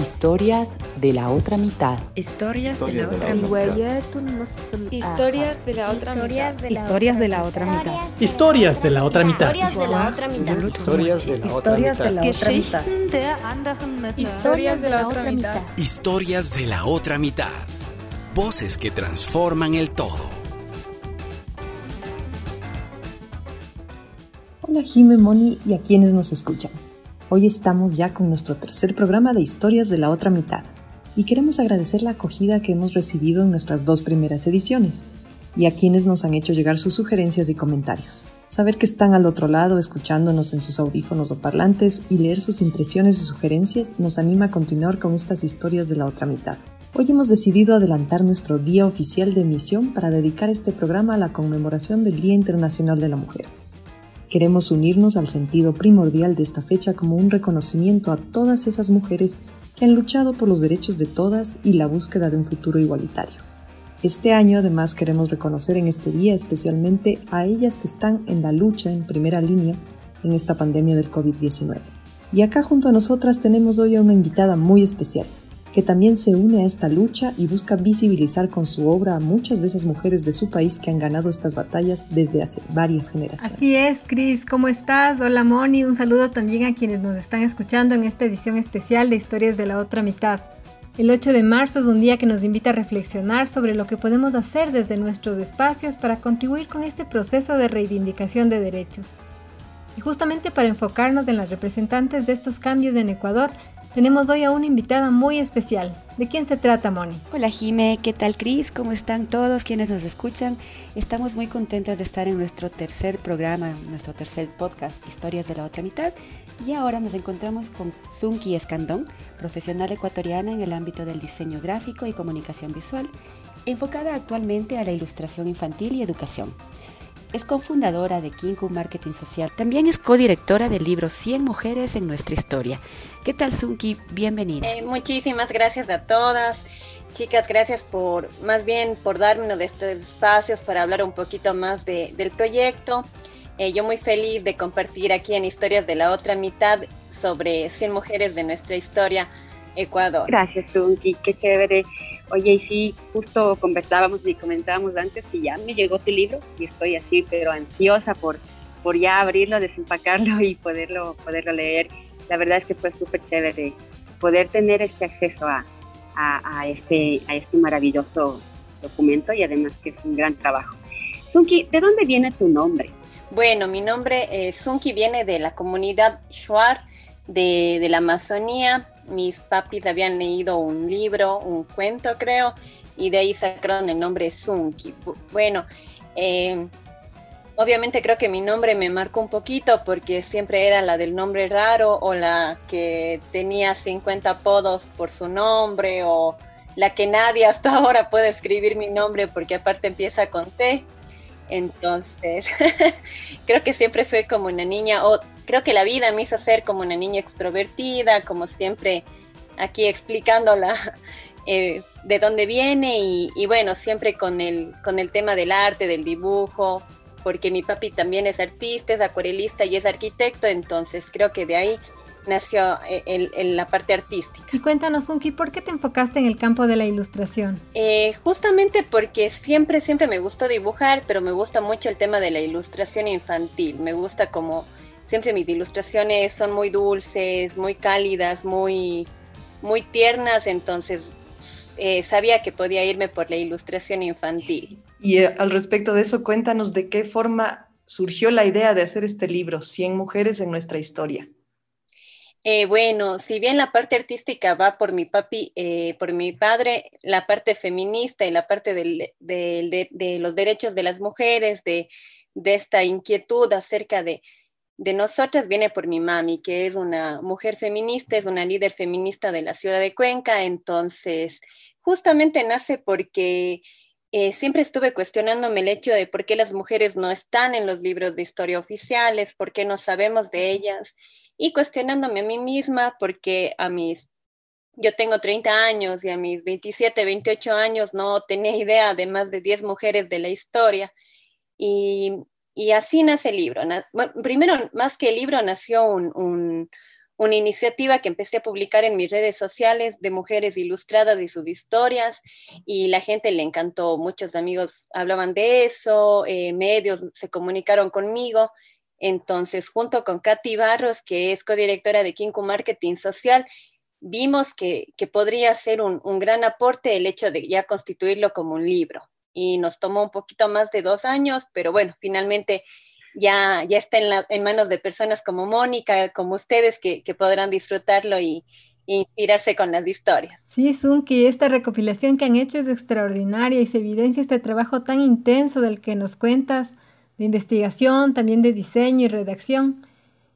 Historias de la otra mitad. Historias de la otra mitad. Historias de la otra mitad. Historias de la otra mitad. Historias de la otra mitad. Historias de la otra mitad. Historias de la otra mitad. Historias de la otra mitad. Historias de la otra mitad. Voces que transforman el todo. Hola Jime, Moni y a quienes nos escuchan. Hoy estamos ya con nuestro tercer programa de Historias de la otra mitad y queremos agradecer la acogida que hemos recibido en nuestras dos primeras ediciones y a quienes nos han hecho llegar sus sugerencias y comentarios. Saber que están al otro lado escuchándonos en sus audífonos o parlantes y leer sus impresiones y sugerencias nos anima a continuar con estas historias de la otra mitad. Hoy hemos decidido adelantar nuestro día oficial de emisión para dedicar este programa a la conmemoración del Día Internacional de la Mujer. Queremos unirnos al sentido primordial de esta fecha como un reconocimiento a todas esas mujeres que han luchado por los derechos de todas y la búsqueda de un futuro igualitario. Este año además queremos reconocer en este día especialmente a ellas que están en la lucha en primera línea en esta pandemia del COVID-19. Y acá junto a nosotras tenemos hoy a una invitada muy especial, que también se une a esta lucha y busca visibilizar con su obra a muchas de esas mujeres de su país que han ganado estas batallas desde hace varias generaciones. Así es, Cris, ¿cómo estás? Hola, Moni, un saludo también a quienes nos están escuchando en esta edición especial de Historias de la Otra Mitad. El 8 de marzo es un día que nos invita a reflexionar sobre lo que podemos hacer desde nuestros espacios para contribuir con este proceso de reivindicación de derechos. Y justamente para enfocarnos en las representantes de estos cambios en Ecuador, tenemos hoy a una invitada muy especial. ¿De quién se trata, Moni? Hola, Jime. ¿Qué tal, Cris? ¿Cómo están todos quienes nos escuchan? Estamos muy contentas de estar en nuestro tercer programa, nuestro tercer podcast, Historias de la Otra Mitad. Y ahora nos encontramos con Zunki Escandón, profesional ecuatoriana en el ámbito del diseño gráfico y comunicación visual, enfocada actualmente a la ilustración infantil y educación. Es cofundadora de Kinku Marketing Social. También es codirectora del libro 100 Mujeres en Nuestra Historia. ¿Qué tal, Sunki? Bienvenida. Eh, muchísimas gracias a todas. Chicas, gracias por, más bien, por darme uno de estos espacios para hablar un poquito más de, del proyecto. Eh, yo muy feliz de compartir aquí en Historias de la Otra Mitad sobre 100 mujeres de nuestra historia, Ecuador. Gracias, Sunki. Qué chévere Oye, y sí, justo conversábamos y comentábamos antes y ya me llegó tu libro y estoy así, pero ansiosa por, por ya abrirlo, desempacarlo y poderlo, poderlo leer. La verdad es que fue súper chévere poder tener este acceso a, a, este, a este maravilloso documento y además que es un gran trabajo. Sunki, ¿de dónde viene tu nombre? Bueno, mi nombre, eh, Sunki, viene de la comunidad Shuar de, la Amazonía, mis papis habían leído un libro, un cuento creo, y de ahí sacaron el nombre Sunki. Bueno, eh, obviamente creo que mi nombre me marcó un poquito porque siempre era la del nombre raro o la que tenía 50 apodos por su nombre o la que nadie hasta ahora puede escribir mi nombre porque aparte empieza con T. Entonces, creo que siempre fue como una niña, o creo que la vida me hizo ser como una niña extrovertida, como siempre aquí explicándola eh, de dónde viene y, bueno, siempre con el, con el tema del arte, del dibujo, porque mi papi también es artista, es acuarelista y es arquitecto, entonces creo que de ahí nació eh, la parte artística. Y cuéntanos, Unki, ¿por qué te enfocaste en el campo de la ilustración? Eh, justamente porque siempre, siempre me gustó dibujar, pero me gusta mucho el tema de la ilustración infantil. Me gusta como siempre mis ilustraciones son muy dulces, muy cálidas, muy, muy tiernas, entonces eh, sabía que podía irme por la ilustración infantil. Y al respecto de eso, cuéntanos de qué forma surgió la idea de hacer este libro, 100 mujeres en nuestra historia. Eh, bueno, si bien la parte artística va por mi papi, eh, por mi padre, la parte feminista y la parte de, los derechos de las mujeres, de, esta inquietud acerca de, nosotras, viene por mi mami, que es una mujer feminista, es una líder feminista de la ciudad de Cuenca. Entonces, justamente nace porque eh, siempre estuve cuestionándome el hecho de por qué las mujeres no están en los libros de historia oficiales, por qué no sabemos de ellas y cuestionándome a mí misma porque a mis, yo tengo 30 años y a mis 27, 28 años no tenía idea de más de 10 mujeres de la historia. Y, y así nace el libro. primero, más que el libro, nació un, una iniciativa que empecé a publicar en mis redes sociales de mujeres ilustradas y sus historias y la gente le encantó. Muchos amigos hablaban de eso, eh, medios se comunicaron conmigo. Entonces, junto con Katy Barros, que es codirectora de Kinko Marketing Social, vimos que, podría ser un, un, gran aporte el hecho de ya constituirlo como un libro. Y nos tomó un poquito más de dos años, pero bueno, finalmente ya, ya está en, manos de personas como Mónica, como ustedes, que, podrán disfrutarlo y, inspirarse con las historias. Sí, Sunki, esta recopilación que han hecho es extraordinaria y se evidencia este trabajo tan intenso del que nos cuentas, de investigación, también de diseño y redacción.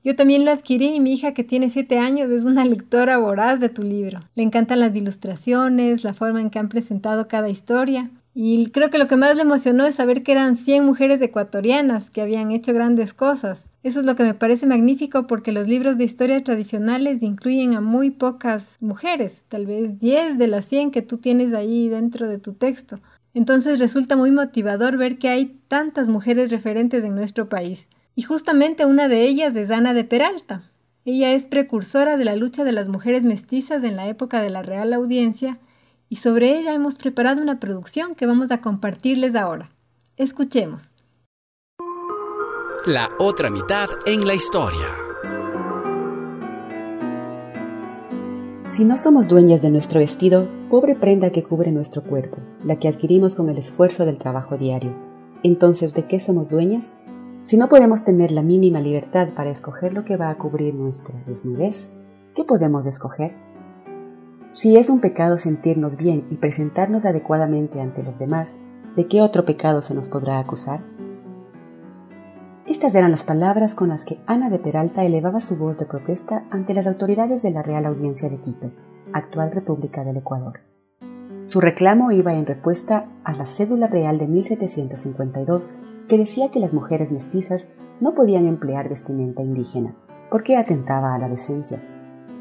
Yo también lo adquirí y mi hija que tiene siete años es una lectora voraz de tu libro. Le encantan las ilustraciones, la forma en que han presentado cada historia. Y creo que lo que más le emocionó es saber que eran 100 mujeres ecuatorianas que habían hecho grandes cosas. Eso es lo que me parece magnífico porque los libros de historia tradicionales incluyen a muy pocas mujeres, tal vez 10 de las 100 que tú tienes ahí dentro de tu texto. Entonces resulta muy motivador ver que hay tantas mujeres referentes en nuestro país. Y justamente una de ellas es Ana de Peralta. Ella es precursora de la lucha de las mujeres mestizas en la época de la Real Audiencia y sobre ella hemos preparado una producción que vamos a compartirles ahora. Escuchemos. La otra mitad en la historia. Si no somos dueñas de nuestro vestido, pobre prenda que cubre nuestro cuerpo, la que adquirimos con el esfuerzo del trabajo diario, entonces ¿de qué somos dueñas? Si no podemos tener la mínima libertad para escoger lo que va a cubrir nuestra desnudez, ¿qué podemos escoger? Si es un pecado sentirnos bien y presentarnos adecuadamente ante los demás, ¿de qué otro pecado se nos podrá acusar? Estas eran las palabras con las que Ana de Peralta elevaba su voz de protesta ante las autoridades de la Real Audiencia de Quito, actual República del Ecuador. Su reclamo iba en respuesta a la cédula real de 1752 que decía que las mujeres mestizas no podían emplear vestimenta indígena, porque atentaba a la decencia,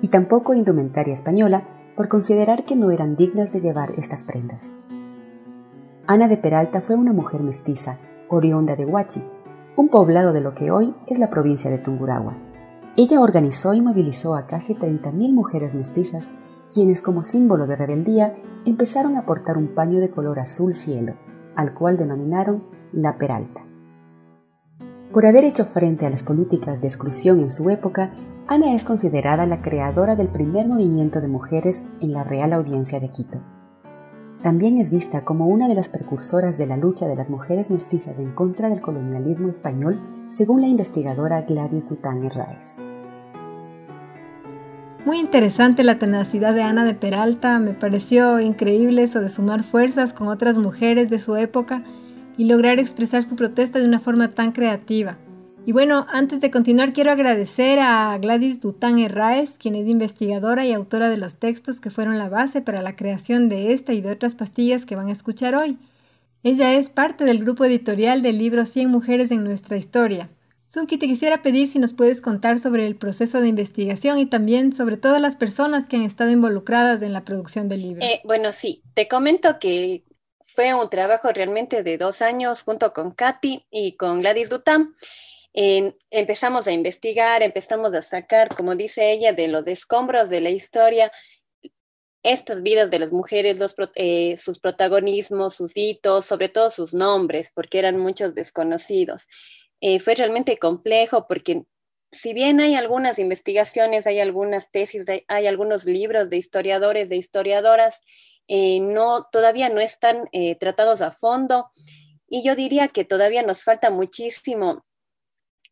y tampoco indumentaria española, por considerar que no eran dignas de llevar estas prendas. Ana de Peralta fue una mujer mestiza, oriunda de Huachi, un poblado de lo que hoy es la provincia de Tungurahua. Ella organizó y movilizó a casi 30.000 mujeres mestizas, quienes como símbolo de rebeldía empezaron a portar un paño de color azul cielo, al cual denominaron la Peralta. Por haber hecho frente a las políticas de exclusión en su época, Ana es considerada la creadora del primer movimiento de mujeres en la Real Audiencia de Quito. También es vista como una de las precursoras de la lucha de las mujeres mestizas en contra del colonialismo español, según la investigadora Gladys Dután Herráez. Muy interesante la tenacidad de Ana de Peralta, me pareció increíble eso de sumar fuerzas con otras mujeres de su época y lograr expresar su protesta de una forma tan creativa. Y bueno, antes de continuar quiero agradecer a Gladys Dután Herráez, quien es investigadora y autora de los textos que fueron la base para la creación de esta y de otras pastillas que van a escuchar hoy. Ella es parte del grupo editorial del libro 100 mujeres en nuestra historia. Sunki, te quisiera pedir si nos puedes contar sobre el proceso de investigación y también sobre todas las personas que han estado involucradas en la producción del libro. Eh, bueno, sí, te comento que fue un trabajo realmente de dos años junto con Katy y con Gladys Dután empezamos a investigar, empezamos a sacar, como dice ella, de los escombros de la historia, estas vidas de las mujeres, eh, sus protagonismos, sus hitos, sobre todo sus nombres, porque eran muchos desconocidos. Eh, fue realmente complejo porque si bien hay algunas investigaciones, hay algunas tesis, hay algunos libros de historiadores, de historiadoras, eh, no, todavía no están tratados a fondo. Y yo diría que todavía nos falta muchísimo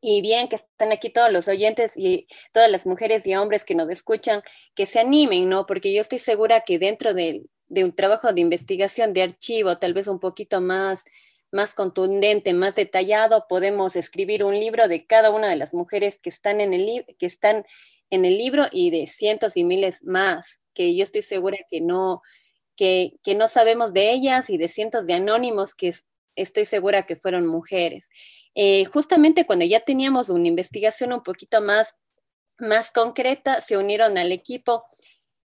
y bien que están aquí todos los oyentes y todas las mujeres y hombres que nos escuchan, que se animen, ¿no? Porque yo estoy segura que dentro de, un trabajo de investigación, de archivo, tal vez un poquito más, más contundente, más detallado, podemos escribir un libro de cada una de las mujeres que están en el, que están en el libro y de cientos y miles más, que yo estoy segura que no, que, que no sabemos de ellas y de cientos de anónimos que estoy segura que fueron mujeres. Eh, justamente cuando ya teníamos una investigación un poquito más, más concreta, se unieron al equipo.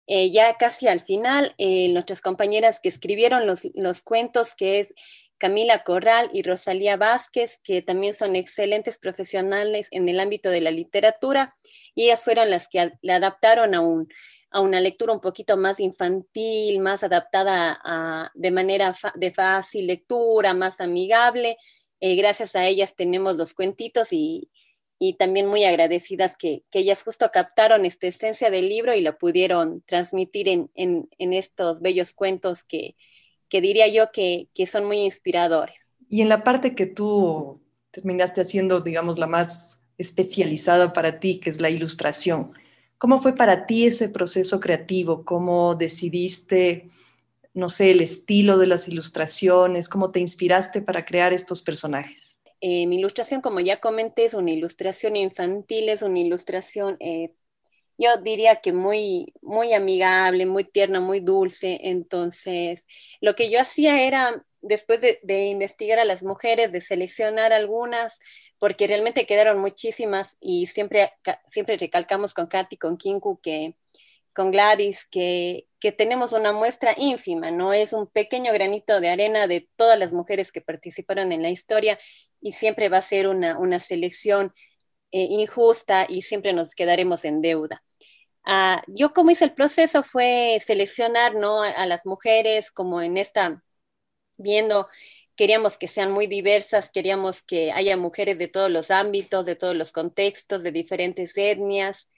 Eh, ya casi al final, eh, nuestras compañeras que escribieron los, los cuentos, que es Camila Corral y Rosalía Vázquez, que también son excelentes profesionales en el ámbito de la literatura, y ellas fueron las que le adaptaron a, a una lectura un poquito más infantil, más adaptada a, de manera de fácil lectura, más amigable. Eh, gracias a ellas tenemos los cuentitos y, y también muy agradecidas que, que, ellas justo captaron esta esencia del libro y lo pudieron transmitir en, en, en estos bellos cuentos que, que diría yo que, que, son muy inspiradores. Y en la parte que tú terminaste haciendo, digamos, la más especializada para ti, que es la ilustración, ¿cómo fue para ti ese proceso creativo? ¿Cómo decidiste, no sé, el estilo de las ilustraciones? ¿Cómo te inspiraste para crear estos personajes? Eh, mi ilustración, como ya comenté, es una ilustración infantil, es una ilustración, eh, yo diría que muy, muy amigable, muy tierna, muy dulce. Entonces, lo que yo hacía era, después de, investigar a las mujeres, de seleccionar algunas, porque realmente quedaron muchísimas y siempre, siempre recalcamos con Katy, con Kinku, que con Gladys, que, que, tenemos una muestra ínfima, ¿no? Es un pequeño granito de arena de todas las mujeres que participaron en la historia y siempre va a ser una, una selección eh, injusta y siempre nos quedaremos en deuda. Ah, yo como hice el proceso fue seleccionar ¿no? a, las mujeres como en esta, viendo, queríamos que sean muy diversas, queríamos que haya mujeres de todos los ámbitos, de todos los contextos, de diferentes etnias.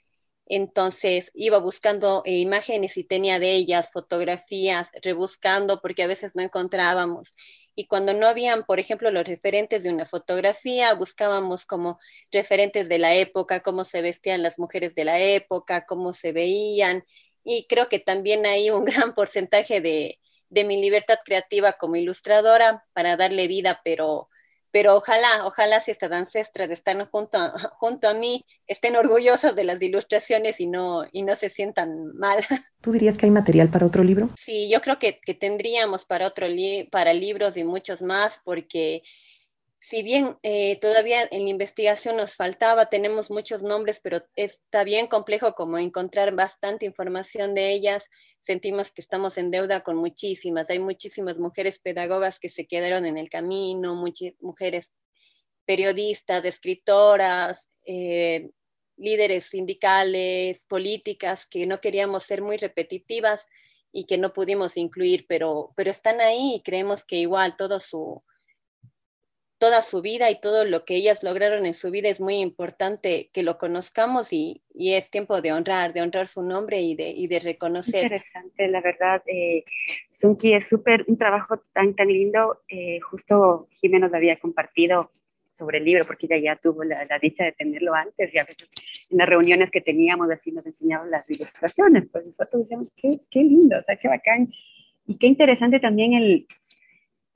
Entonces iba buscando eh, imágenes y tenía de ellas fotografías, rebuscando porque a veces no encontrábamos. Y cuando no habían, por ejemplo, los referentes de una fotografía, buscábamos como referentes de la época, cómo se vestían las mujeres de la época, cómo se veían, y creo que también hay un gran porcentaje de, de mi libertad creativa como ilustradora para darle vida, pero pero ojalá, ojalá si estas ancestras están junto a, junto a mí, estén orgullosas de las ilustraciones y no, y no se sientan mal. ¿Tú dirías que hay material para otro libro? Sí, yo creo que, que tendríamos para, otro para libros y muchos más, porque si bien eh, todavía en la investigación nos faltaba, tenemos muchos nombres, pero está bien complejo como encontrar bastante información de ellas. Sentimos que estamos en deuda con muchísimas. Hay muchísimas mujeres pedagogas que se quedaron en el camino, muchas mujeres periodistas, escritoras, eh, líderes sindicales, políticas, que no queríamos ser muy repetitivas y que no pudimos incluir, pero, pero están ahí y creemos que igual todo su toda su vida y todo lo que ellas lograron en su vida es muy importante que lo conozcamos y, y es tiempo de honrar, de honrar su nombre y de, y de reconocer. Interesante, la verdad. Eh, Sunki es súper, un trabajo tan, tan lindo. Eh, justo Jiménez había compartido sobre el libro, porque ella ya tuvo la, dicha de tenerlo antes y a veces en las reuniones que teníamos así nos enseñaban las ilustraciones, pues nosotros decíamos, qué, qué lindo, o qué bacán. Y qué interesante también el,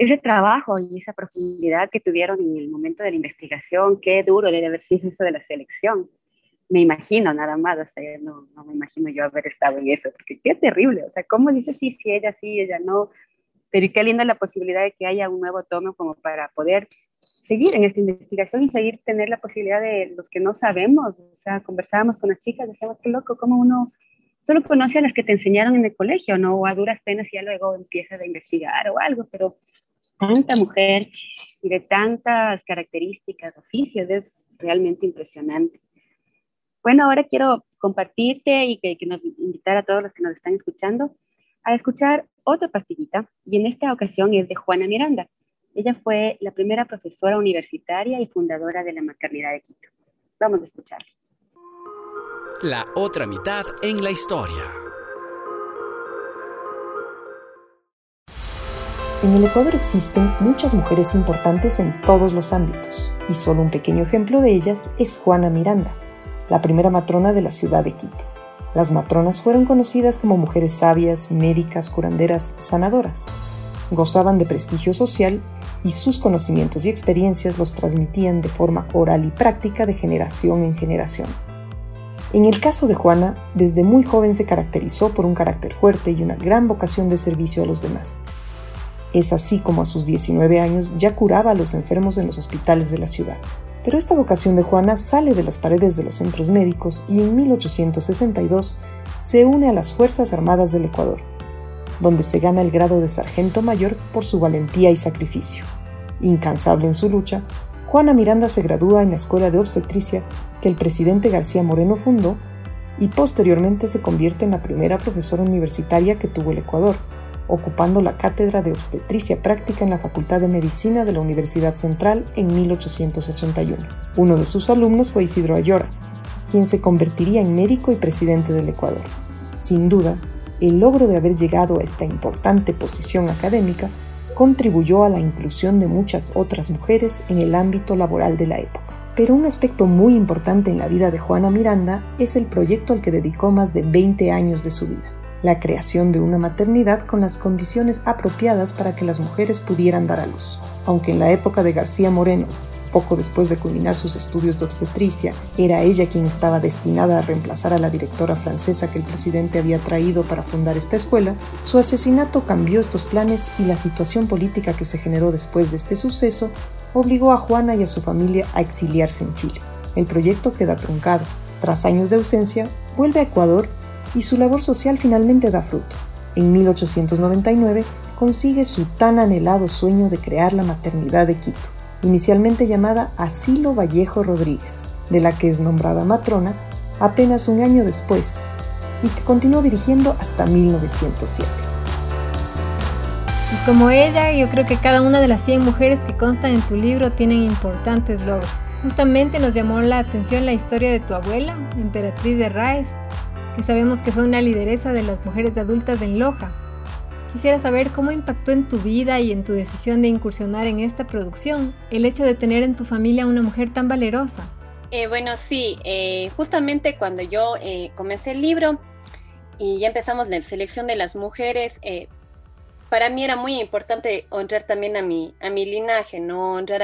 ese trabajo y esa profundidad que tuvieron en el momento de la investigación, qué duro debe haber sido eso de la selección. Me imagino nada más, o sea, no, no me imagino yo haber estado en eso, porque qué terrible, o sea, ¿cómo dice sí, sí, ella sí, ella no? Pero qué linda la posibilidad de que haya un nuevo tomo como para poder seguir en esta investigación y seguir tener la posibilidad de los que no sabemos, o sea, conversábamos con las chicas, decíamos, qué loco, cómo uno solo conoce a las que te enseñaron en el colegio, ¿no? O a duras penas y ya luego empiezas a investigar o algo, pero tanta mujer y de tantas características, oficios, es realmente impresionante. Bueno, ahora quiero compartirte y que, nos invitar a todos los que nos están escuchando a escuchar otra pastillita, y en esta ocasión es de Juana Miranda. Ella fue la primera profesora universitaria y fundadora de la maternidad de Quito. Vamos a escucharla. La otra mitad en la historia. En el Ecuador existen muchas mujeres importantes en todos los ámbitos, y solo un pequeño ejemplo de ellas es Juana Miranda, la primera matrona de la ciudad de Quito. Las matronas fueron conocidas como mujeres sabias, médicas, curanderas, sanadoras. Gozaban de prestigio social y sus conocimientos y experiencias los transmitían de forma oral y práctica de generación en generación. En el caso de Juana, desde muy joven se caracterizó por un carácter fuerte y una gran vocación de servicio a los demás. Es así como a sus 19 años ya curaba a los enfermos en los hospitales de la ciudad. Pero esta vocación de Juana sale de las paredes de los centros médicos y en 1862 se une a las Fuerzas Armadas del Ecuador, donde se gana el grado de sargento mayor por su valentía y sacrificio. Incansable en su lucha, Juana Miranda se gradúa en la Escuela de Obstetricia que el presidente García Moreno fundó y posteriormente se convierte en la primera profesora universitaria que tuvo el Ecuador, ocupando la cátedra de obstetricia práctica en la Facultad de Medicina de la Universidad Central en 1881. Uno de sus alumnos fue Isidro Ayora, quien se convertiría en médico y presidente del Ecuador. Sin duda, el logro de haber llegado a esta importante posición académica contribuyó a la inclusión de muchas otras mujeres en el ámbito laboral de la época. Pero un aspecto muy importante en la vida de Juana Miranda es el proyecto al que dedicó más de 20 años de su vida, la creación de una maternidad con las condiciones apropiadas para que las mujeres pudieran dar a luz. Aunque en la época de García Moreno poco después de culminar sus estudios de obstetricia, era ella quien estaba destinada a reemplazar a la directora francesa que el presidente había traído para fundar esta escuela, su asesinato cambió estos planes y la situación política que se generó después de este suceso obligó a Juana y a su familia a exiliarse en Chile. El proyecto queda truncado. Tras años de ausencia, vuelve a Ecuador y su labor social finalmente da fruto. En 1899 consigue su tan anhelado sueño de crear la maternidad de Quito inicialmente llamada Asilo Vallejo Rodríguez, de la que es nombrada matrona apenas un año después y que continuó dirigiendo hasta 1907. Y como ella, yo creo que cada una de las 100 mujeres que constan en tu libro tienen importantes logros. Justamente nos llamó la atención la historia de tu abuela, emperatriz de Raes, que sabemos que fue una lideresa de las mujeres adultas en Loja, Quisiera saber cómo impactó en tu vida y en tu decisión de incursionar en esta producción el hecho de tener en tu familia una mujer tan valerosa. Eh, bueno, sí, eh, justamente cuando yo eh, comencé el libro y ya empezamos la selección de las mujeres, para mí era muy importante honrar también a mi, a mi linaje, ¿no? honrar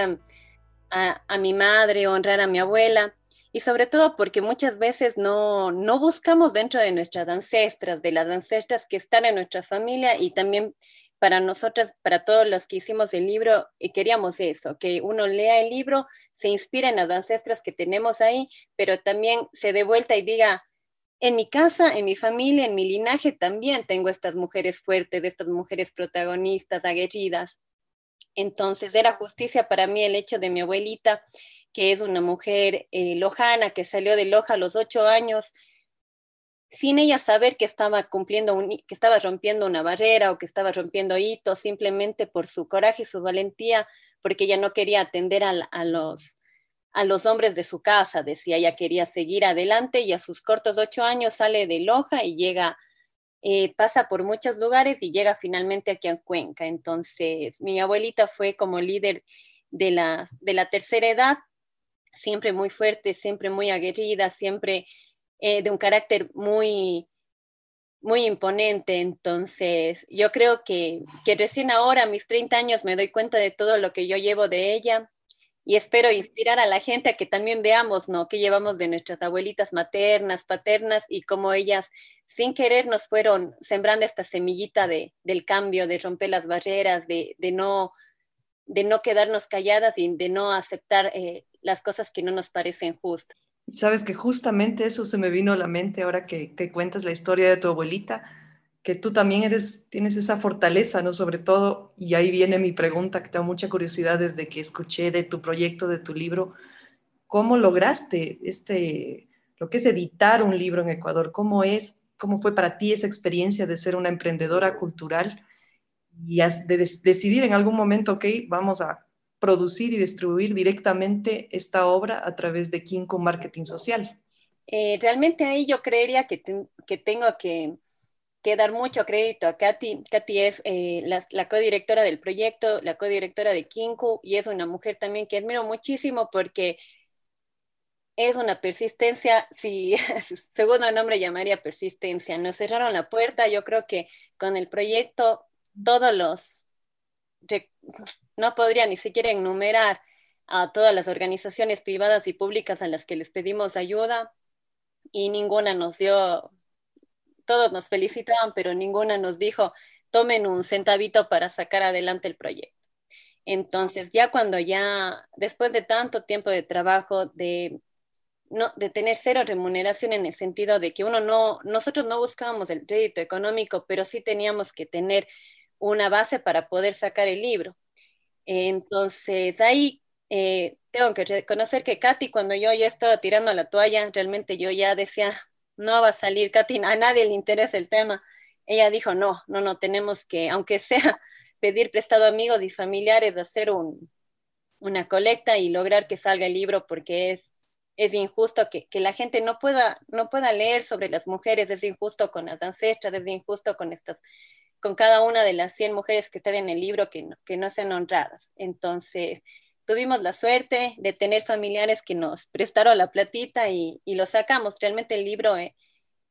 a, a mi madre, honrar a mi abuela y sobre todo porque muchas veces no, no buscamos dentro de nuestras ancestras, de las ancestras que están en nuestra familia y también para nosotras, para todos los que hicimos el libro, y queríamos eso, que uno lea el libro, se inspire en las ancestras que tenemos ahí, pero también se dé vuelta y diga, en mi casa, en mi familia, en mi linaje también tengo estas mujeres fuertes, estas mujeres protagonistas, aguerridas. Entonces era justicia para mí el hecho de mi abuelita que es una mujer eh, lojana que salió de Loja a los ocho años, sin ella saber que estaba cumpliendo, que estaba rompiendo una barrera o que estaba rompiendo hitos, simplemente por su coraje y su valentía, porque ella no quería atender a, los, a los hombres de su casa, decía, ella quería seguir adelante y a sus cortos ocho años sale de Loja y llega, eh, pasa por muchos lugares y llega finalmente aquí a Cuenca. Entonces, mi abuelita fue como líder de la, de la tercera edad siempre muy fuerte, siempre muy aguerrida, siempre eh, de un carácter muy, muy imponente. Entonces, yo creo que, que recién ahora, a mis 30 años, me doy cuenta de todo lo que yo llevo de ella y espero inspirar a la gente a que también veamos, ¿no? Que llevamos de nuestras abuelitas maternas, paternas y cómo ellas sin querer nos fueron sembrando esta semillita de, del cambio, de romper las barreras, de, de no de no quedarnos calladas y de no aceptar eh, las cosas que no nos parecen justas. Sabes que justamente eso se me vino a la mente ahora que, que, cuentas la historia de tu abuelita, que tú también eres, tienes esa fortaleza, ¿no? Sobre todo, y ahí viene mi pregunta, que tengo mucha curiosidad desde que escuché de tu proyecto, de tu libro, ¿cómo lograste este, lo que es editar un libro en Ecuador? ¿Cómo es, cómo fue para ti esa experiencia de ser una emprendedora cultural y de decidir en algún momento, ok, vamos a producir y distribuir directamente esta obra a través de Kinko Marketing Social? Eh, realmente ahí yo creería que, que tengo que, dar mucho crédito a Katy. Katy es eh, la, la codirectora del proyecto, la codirectora de Kinko y es una mujer también que admiro muchísimo porque es una persistencia, si segundo nombre llamaría persistencia. Nos cerraron la puerta, yo creo que con el proyecto todos los, no podría ni siquiera enumerar a todas las organizaciones privadas y públicas a las que les pedimos ayuda y ninguna nos dio, todos nos felicitaban, pero ninguna nos dijo, tomen un centavito para sacar adelante el proyecto. Entonces, ya cuando ya, después de tanto tiempo de trabajo, de, no, de tener cero remuneración en el sentido de que uno no, nosotros no buscábamos el crédito económico, pero sí teníamos que tener una base para poder sacar el libro. Entonces, ahí eh, tengo que reconocer que Katy, cuando yo ya estaba tirando la toalla, realmente yo ya decía, no va a salir, Katy, a nadie le interesa el tema. Ella dijo, no, no, no, tenemos que, aunque sea pedir prestado a amigos y familiares, hacer un, una colecta y lograr que salga el libro porque es, es injusto que, que, la gente no pueda, no pueda leer sobre las mujeres, es injusto con las ancestras, es injusto con estas con cada una de las 100 mujeres que están en el libro que no, que no sean honradas. Entonces, tuvimos la suerte de tener familiares que nos prestaron la platita y, y lo sacamos. Realmente el libro, eh,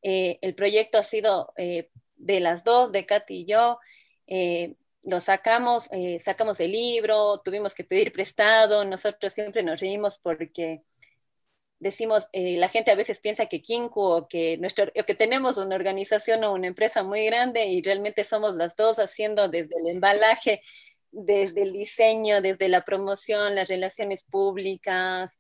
eh, el proyecto ha sido eh, de las dos, de Katy y yo. lo sacamos, sacamos el libro, tuvimos que pedir prestado. Nosotros siempre nos reímos porque decimos, eh, la gente a veces piensa que Kinku o que, nuestro, o que tenemos una organización o una empresa muy grande y realmente somos las dos haciendo desde el embalaje, desde el diseño, desde la promoción, las relaciones públicas,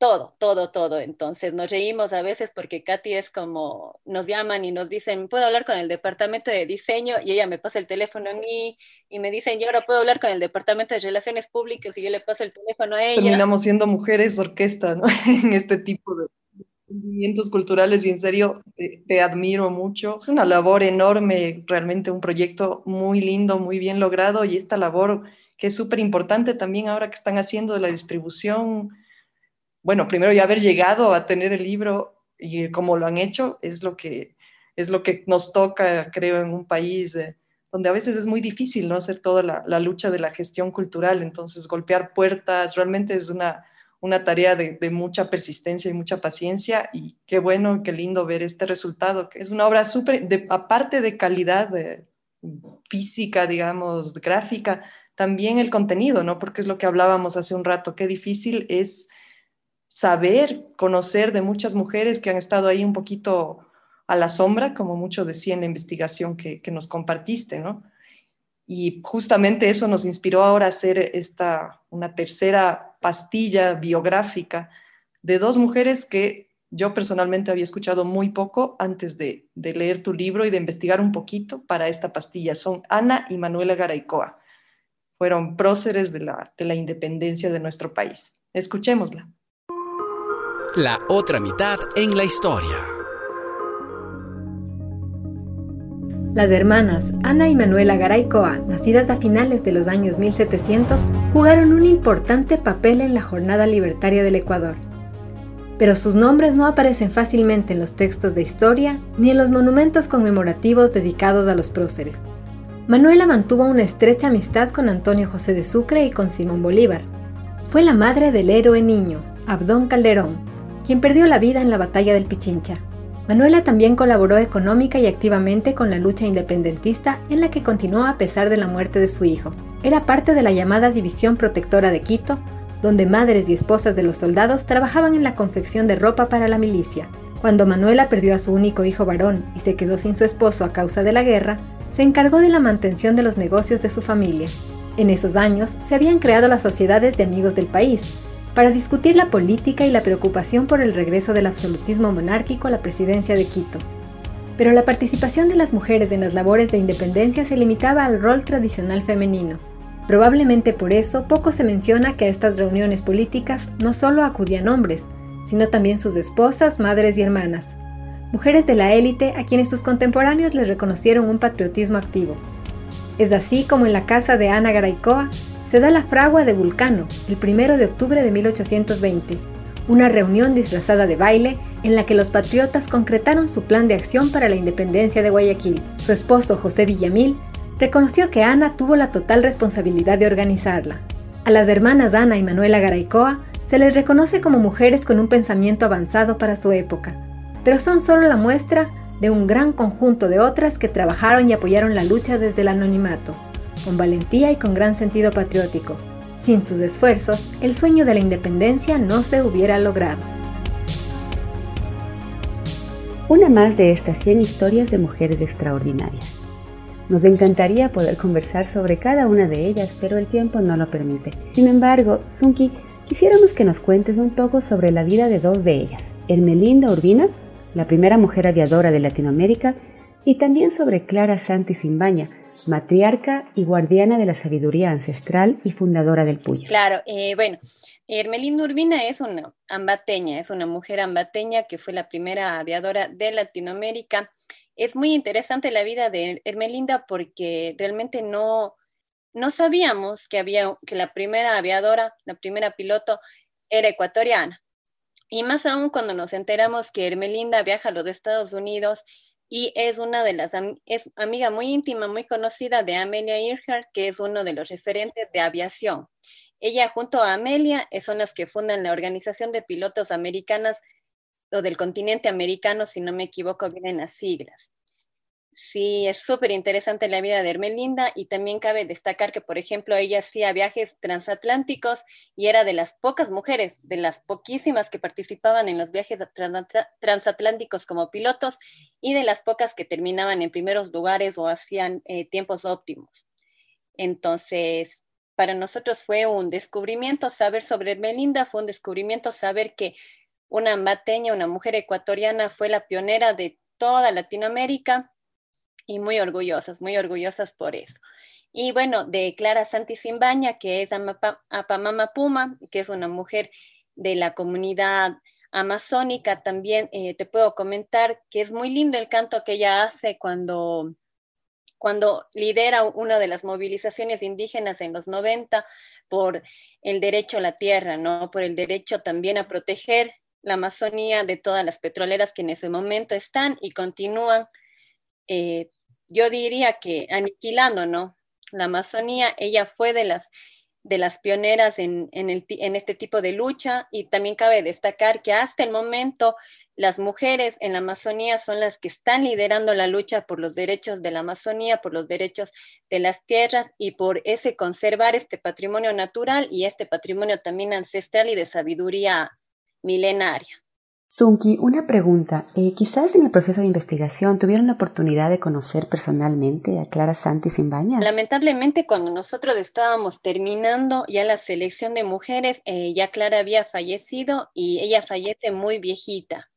todo, todo, todo. Entonces nos reímos a veces porque Katy es como, nos llaman y nos dicen, puedo hablar con el departamento de diseño y ella me pasa el teléfono a mí y me dicen, yo ahora puedo hablar con el departamento de relaciones públicas y yo le paso el teléfono a ella. Terminamos siendo mujeres orquesta, ¿no? en este tipo de movimientos culturales y en serio te, te, admiro mucho. Es una labor enorme, realmente un proyecto muy lindo, muy bien logrado y esta labor que es súper importante también ahora que están haciendo de la distribución bueno, primero ya haber llegado a tener el libro y cómo lo han hecho es lo que, es lo que nos toca, creo, en un país eh, donde a veces es muy difícil no hacer toda la, lucha de la gestión cultural. Entonces, golpear puertas realmente es una, una tarea de, mucha persistencia y mucha paciencia. Y qué bueno, qué lindo ver este resultado, que es una obra súper, aparte de calidad física, digamos, gráfica, también el contenido, ¿no? Porque es lo que hablábamos hace un rato, qué difícil es saber, conocer de muchas mujeres que han estado ahí un poquito a la sombra, como mucho decía en la investigación que, nos compartiste, ¿no? Y justamente eso nos inspiró ahora a hacer esta, una tercera pastilla biográfica de dos mujeres que yo personalmente había escuchado muy poco antes de, de leer tu libro y de investigar un poquito para esta pastilla. Son Ana y Manuela Garaycoa. Fueron próceres de la, de la independencia de nuestro país. Escuchémosla. La otra mitad en la historia. Las hermanas Ana y Manuela Garaycoa, nacidas a finales de los años 1700, jugaron un importante papel en la jornada libertaria del Ecuador. Pero sus nombres no aparecen fácilmente en los textos de historia ni en los monumentos conmemorativos dedicados a los próceres. Manuela mantuvo una estrecha amistad con Antonio José de Sucre y con Simón Bolívar. Fue la madre del héroe niño, Abdón Calderón, quien perdió la vida en la batalla del Pichincha. Manuela también colaboró económica y activamente con la lucha independentista en la que continuó a pesar de la muerte de su hijo. Era parte de la llamada División Protectora de Quito, donde madres y esposas de los soldados trabajaban en la confección de ropa para la milicia. Cuando Manuela perdió a su único hijo varón y se quedó sin su esposo a causa de la guerra, se encargó de la mantención de los negocios de su familia. En esos años se habían creado las sociedades de amigos del país, para discutir la política y la preocupación por el regreso del absolutismo monárquico a la presidencia de Quito. Pero la participación de las mujeres en las labores de independencia se limitaba al rol tradicional femenino. Probablemente por eso poco se menciona que a estas reuniones políticas no solo acudían hombres, sino también sus esposas, madres y hermanas, mujeres de la élite a quienes sus contemporáneos les reconocieron un patriotismo activo. Es así como en la casa de Ana Garaycoa se da la fragua de Vulcano, el 1 de octubre de 1820, una reunión disfrazada de baile en la que los patriotas concretaron su plan de acción para la independencia de Guayaquil. Su esposo, José Villamil, reconoció que Ana tuvo la total responsabilidad de organizarla. A las hermanas Ana y Manuela Garaycoa se les reconoce como mujeres con un pensamiento avanzado para su época, pero son solo la muestra de un gran conjunto de otras que trabajaron y apoyaron la lucha desde el anonimato con valentía y con gran sentido patriótico. Sin sus esfuerzos, el sueño de la independencia no se hubiera logrado. Una más de estas 100 historias de mujeres extraordinarias. Nos encantaría poder conversar sobre cada una de ellas, pero el tiempo no lo permite. Sin embargo, Sunki, quisiéramos que nos cuentes un poco sobre la vida de dos de ellas. Ermelinda Urbina, la primera mujer aviadora de Latinoamérica, y también sobre Clara Santi Simbaña, matriarca y guardiana de la sabiduría ancestral y fundadora del Puyo. Claro, eh, bueno, Hermelinda Urbina es una ambateña, es una mujer ambateña que fue la primera aviadora de Latinoamérica. Es muy interesante la vida de Hermelinda porque realmente no, no sabíamos que había que la primera aviadora, la primera piloto era ecuatoriana. Y más aún cuando nos enteramos que Hermelinda viaja a los Estados Unidos y es una de las amiga muy íntima, muy conocida de Amelia Earhart, que es uno de los referentes de aviación. Ella junto a Amelia son las que fundan la Organización de Pilotos Americanas o del continente americano, si no me equivoco, vienen las siglas. Sí, es súper interesante la vida de Hermelinda y también cabe destacar que, por ejemplo, ella hacía viajes transatlánticos y era de las pocas mujeres, de las poquísimas que participaban en los viajes transatlánticos como pilotos y de las pocas que terminaban en primeros lugares o hacían eh, tiempos óptimos. Entonces, para nosotros fue un descubrimiento saber sobre Hermelinda, fue un descubrimiento saber que una ambateña, una mujer ecuatoriana, fue la pionera de toda Latinoamérica y muy orgullosas, muy orgullosas por eso. Y bueno, de Clara Santi Simbaña, que es Apamama Puma, que es una mujer de la comunidad amazónica, también eh, te puedo comentar que es muy lindo el canto que ella hace cuando, cuando lidera una de las movilizaciones indígenas en los 90 por el derecho a la tierra, ¿no? Por el derecho también a proteger la Amazonía de todas las petroleras que en ese momento están y continúan eh, yo diría que aniquilando, ¿no? La Amazonía, ella fue de las, de las pioneras en, en, este tipo de lucha y también cabe destacar que hasta el momento las mujeres en la Amazonía son las que están liderando la lucha por los derechos de la Amazonía, por los derechos de las tierras y por ese conservar este patrimonio natural y este patrimonio también ancestral y de sabiduría milenaria. Zunki, una pregunta. Eh, quizás en el proceso de investigación tuvieron la oportunidad de conocer personalmente a Clara Santi Simbaña. Lamentablemente, cuando nosotros estábamos terminando ya la selección de mujeres, eh, ya Clara había fallecido y ella fallece muy viejita.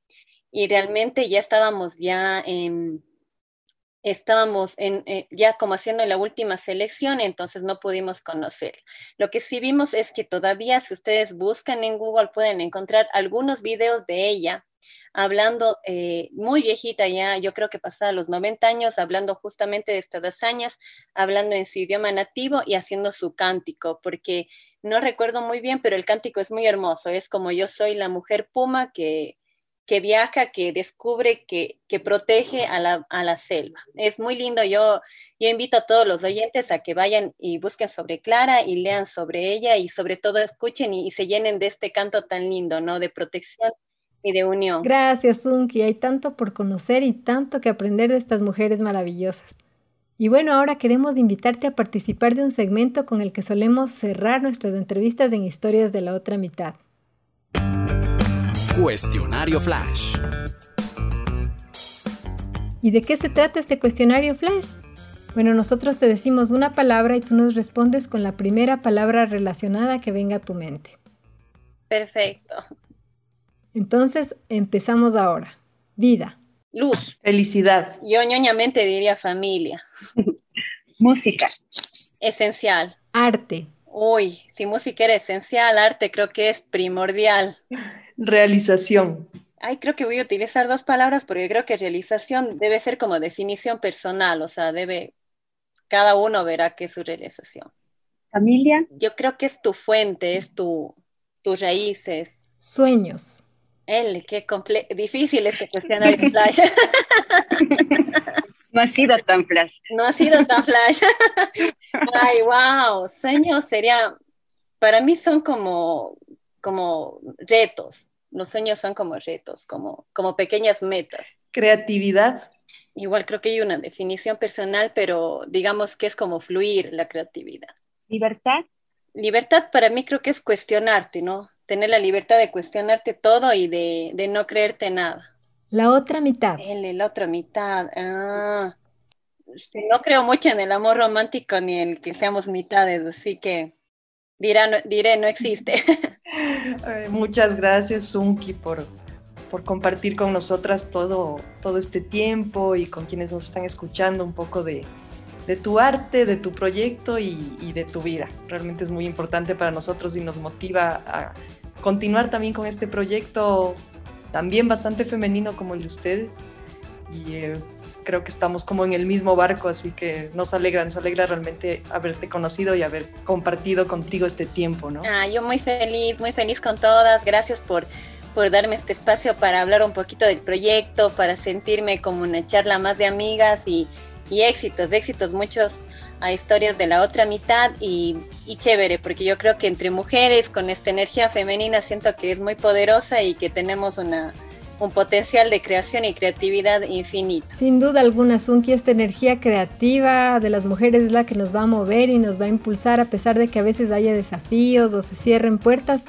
Y realmente ya estábamos ya en estábamos en, eh, ya como haciendo la última selección, entonces no pudimos conocer. Lo que sí vimos es que todavía si ustedes buscan en Google pueden encontrar algunos videos de ella hablando eh, muy viejita ya, yo creo que pasaba los 90 años, hablando justamente de estas hazañas, hablando en su idioma nativo y haciendo su cántico, porque no recuerdo muy bien, pero el cántico es muy hermoso, es como yo soy la mujer puma que que viaja, que descubre, que, que protege a la, a la, selva. Es muy lindo. Yo, yo invito a todos los oyentes a que vayan y busquen sobre Clara y lean sobre ella y sobre todo escuchen y, se llenen de este canto tan lindo, ¿no? De protección y de unión. Gracias, Zunki. Hay tanto por conocer y tanto que aprender de estas mujeres maravillosas. Y bueno, ahora queremos invitarte a participar de un segmento con el que solemos cerrar nuestras entrevistas en Historias de la otra mitad. Cuestionario Flash. ¿Y de qué se trata este cuestionario Flash? Bueno, nosotros te decimos una palabra y tú nos respondes con la primera palabra relacionada que venga a tu mente. Perfecto. Entonces, empezamos ahora. Vida. Luz. Felicidad. Yo ñoñamente diría familia. música. Esencial. Arte. Uy, si música era esencial, arte creo que es primordial. Realización. Ay, creo que voy a utilizar dos palabras porque creo que realización debe ser como definición personal, o sea, debe, cada uno verá qué es su realización. Familia. Yo creo que es tu fuente, es tu, tus raíces. Sueños. El, qué difícil este cuestionario flash. No ha sido tan flash. No ha sido tan flash. Ay, wow. Sueños sería, para mí son como como retos. Los sueños son como retos, como, como pequeñas metas. Creatividad. Igual creo que hay una definición personal, pero digamos que es como fluir la creatividad. Libertad. Libertad para mí creo que es cuestionarte, ¿no? Tener la libertad de cuestionarte todo y de, de no creerte nada. La otra mitad. El, la otra mitad. Ah, no creo mucho en el amor romántico ni en el que seamos mitades, así que dirá, diré, no existe. muchas gracias, Zunki, por, por compartir con nosotras todo, todo este tiempo y con quienes nos están escuchando un poco de, de tu arte, de tu proyecto y, de tu vida. Realmente es muy importante para nosotros y nos motiva a continuar también con este proyecto también bastante femenino como el de ustedes. Eh, creo que estamos como en el mismo barco, así que nos alegra, nos alegra realmente haberte conocido y haber compartido contigo este tiempo, ¿no? Ah, yo muy feliz, muy feliz con todas. Gracias por, por darme este espacio para hablar un poquito del proyecto, para sentirme como una charla más de amigas y, y éxitos, éxitos muchos a historias de la otra mitad y, y, chévere, porque yo creo que entre mujeres con esta energía femenina siento que es muy poderosa y que tenemos una, un potencial de creación y creatividad infinito. Sin duda alguna, Sunki, esta energía creativa de las mujeres es la que nos va a mover y nos va a impulsar a pesar de que a veces haya desafíos o se cierren puertas.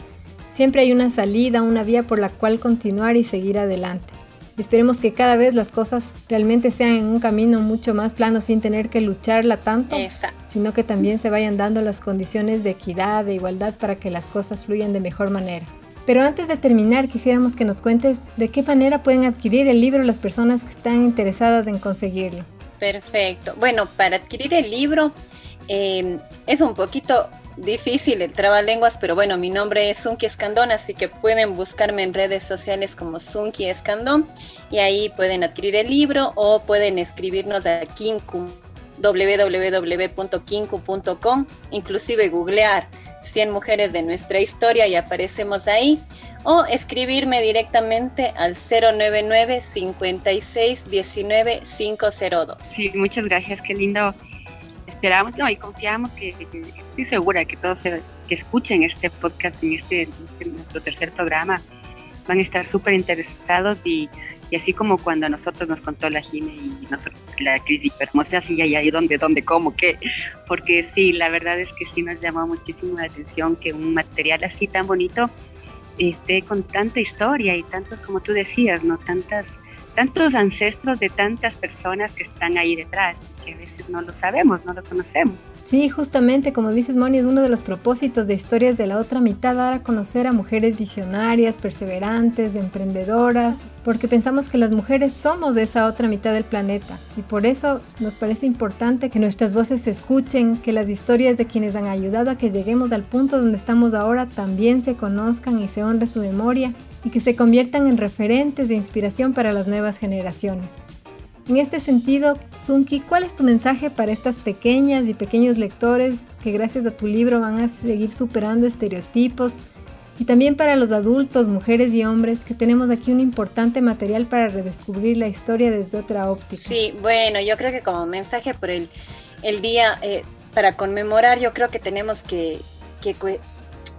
Siempre hay una salida, una vía por la cual continuar y seguir adelante. Esperemos que cada vez las cosas realmente sean en un camino mucho más plano sin tener que lucharla tanto, sino que también se vayan dando las condiciones de equidad, de igualdad para que las cosas fluyan de mejor manera. Pero antes de terminar, quisiéramos que nos cuentes de qué manera pueden adquirir el libro las personas que están interesadas en conseguirlo. Perfecto. Bueno, para adquirir el libro eh, es un poquito difícil el trabalenguas, pero bueno, mi nombre es Sunki Escandón, así que pueden buscarme en redes sociales como Sunki Escandón y ahí pueden adquirir el libro o pueden escribirnos a Kinku www.kinku.com, inclusive googlear 100 mujeres de nuestra historia y aparecemos ahí. O escribirme directamente al 099 56 19 502. Sí, muchas gracias, qué lindo. Esperamos no, y confiamos que, estoy segura que todos que escuchen este podcast y este, este, nuestro tercer programa. Van a estar súper interesados y, y, así como cuando a nosotros nos contó la Gine y nosotros, la crisis hermosa, así ya, ya, dónde, dónde, cómo, qué, porque sí, la verdad es que sí nos llamó muchísimo la atención que un material así tan bonito esté con tanta historia y tantos, como tú decías, ¿no? Tantas tantos ancestros de tantas personas que están ahí detrás, que a veces no lo sabemos, no lo conocemos. Sí, justamente como dices Moni, es uno de los propósitos de historias de la otra mitad, dar a conocer a mujeres visionarias, perseverantes, emprendedoras, porque pensamos que las mujeres somos de esa otra mitad del planeta y por eso nos parece importante que nuestras voces se escuchen, que las historias de quienes han ayudado a que lleguemos al punto donde estamos ahora también se conozcan y se honre su memoria y que se conviertan en referentes de inspiración para las nuevas generaciones. En este sentido, Sunki, ¿cuál es tu mensaje para estas pequeñas y pequeños lectores que gracias a tu libro van a seguir superando estereotipos? Y también para los adultos, mujeres y hombres, que tenemos aquí un importante material para redescubrir la historia desde otra óptica. Sí, bueno, yo creo que como mensaje por el, el día, eh, para conmemorar, yo creo que tenemos que, que,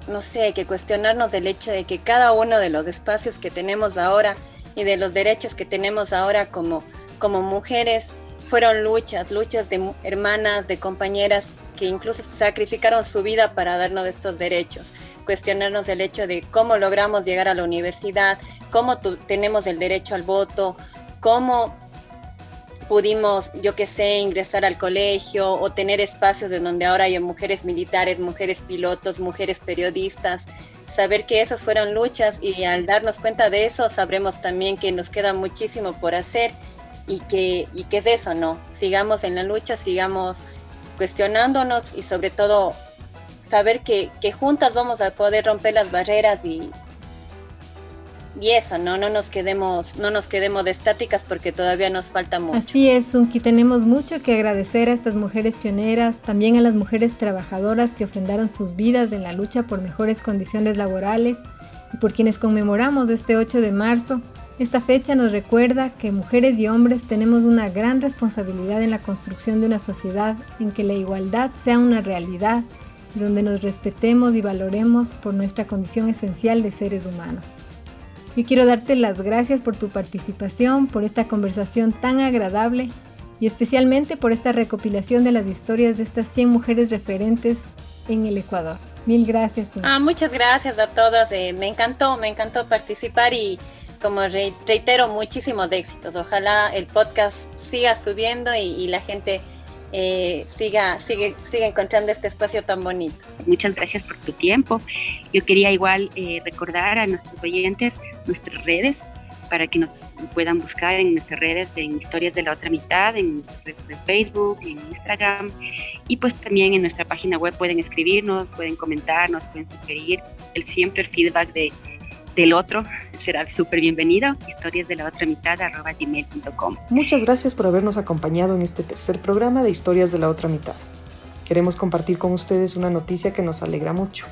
no sé, que cuestionarnos el hecho de que cada uno de los espacios que tenemos ahora y de los derechos que tenemos ahora como como mujeres fueron luchas, luchas de hermanas, de compañeras que incluso sacrificaron su vida para darnos estos derechos, cuestionarnos el hecho de cómo logramos llegar a la universidad, cómo tenemos el derecho al voto, cómo pudimos, yo qué sé, ingresar al colegio o tener espacios en donde ahora hay mujeres militares, mujeres pilotos, mujeres periodistas, saber que esas fueron luchas y al darnos cuenta de eso sabremos también que nos queda muchísimo por hacer y que, y que es eso, ¿no? Sigamos en la lucha, sigamos cuestionándonos y sobre todo saber que, que juntas vamos a poder romper las barreras y, y eso, ¿no? No nos quedemos, no nos quedemos de estáticas porque todavía nos falta mucho. Así es, Unki, tenemos mucho que agradecer a estas mujeres pioneras, también a las mujeres trabajadoras que ofrendaron sus vidas en la lucha por mejores condiciones laborales y por quienes conmemoramos este 8 de marzo esta fecha nos recuerda que mujeres y hombres tenemos una gran responsabilidad en la construcción de una sociedad en que la igualdad sea una realidad, donde nos respetemos y valoremos por nuestra condición esencial de seres humanos. Yo quiero darte las gracias por tu participación, por esta conversación tan agradable y especialmente por esta recopilación de las historias de estas 100 mujeres referentes en el Ecuador. Mil gracias. Ah, muchas gracias a todas. Eh, me encantó, me encantó participar y como reitero, muchísimos éxitos. Ojalá el podcast siga subiendo y, la gente eh, siga, sigue, siga encontrando este espacio tan bonito. Muchas gracias por tu tiempo. Yo quería igual eh, recordar a nuestros oyentes nuestras redes. para que nos puedan buscar en nuestras redes, en Historias de la Otra Mitad, en, en Facebook, en Instagram y pues también en nuestra página web pueden escribirnos, pueden comentarnos, pueden sugerir el, siempre el feedback de, del otro será súper bienvenido. Historias de. Muchas gracias por habernos acompañado en este tercer programa de Historias de la otra mitad. Queremos compartir con ustedes una noticia que nos alegra mucho.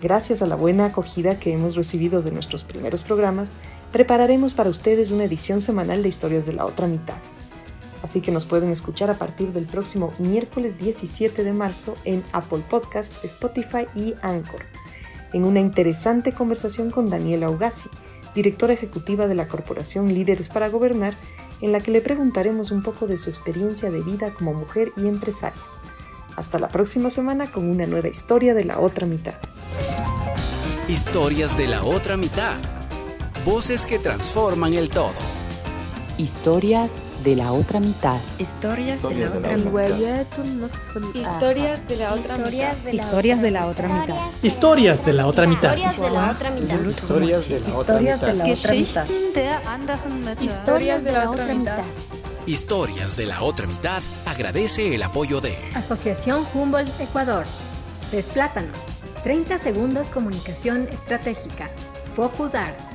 Gracias a la buena acogida que hemos recibido de nuestros primeros programas, prepararemos para ustedes una edición semanal de Historias de la otra mitad. Así que nos pueden escuchar a partir del próximo miércoles 17 de marzo en Apple Podcast, Spotify y Anchor, en una interesante conversación con Daniela Ugasi, directora ejecutiva de la Corporación Líderes para Gobernar, en la que le preguntaremos un poco de su experiencia de vida como mujer y empresaria. Hasta la próxima semana con una nueva historia de la otra mitad. Historias de la otra mitad. Voces que transforman el todo. Historias de la otra mitad. Historias de la otra mitad. Historias de la otra mitad. Historias de la otra mitad. Historias de la otra mitad. Historias de la otra mitad. Historias de la otra mitad. Historias de la otra mitad. Historias de la otra mitad agradece el apoyo de Asociación Humboldt Ecuador. Desplátano. 30 segundos comunicación estratégica. Focus Art.